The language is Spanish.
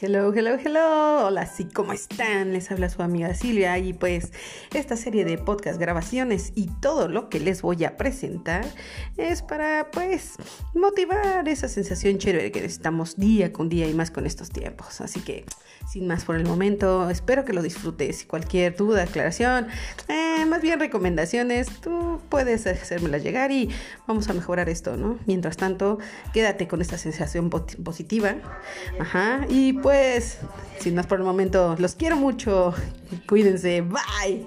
Hello, hello, hello. Hola, sí, ¿cómo están? Les habla su amiga Silvia y pues esta serie de podcast grabaciones y todo lo que les voy a presentar es para pues motivar esa sensación chévere que necesitamos día con día y más con estos tiempos. Así que sin más por el momento, espero que lo disfrutes. Cualquier duda, aclaración, eh, más bien recomendaciones, tú puedes hacérmela llegar y vamos a mejorar esto, ¿no? Mientras tanto, quédate con esta sensación positiva. Ajá, y pues sin más por el momento, los quiero mucho. Cuídense. Bye.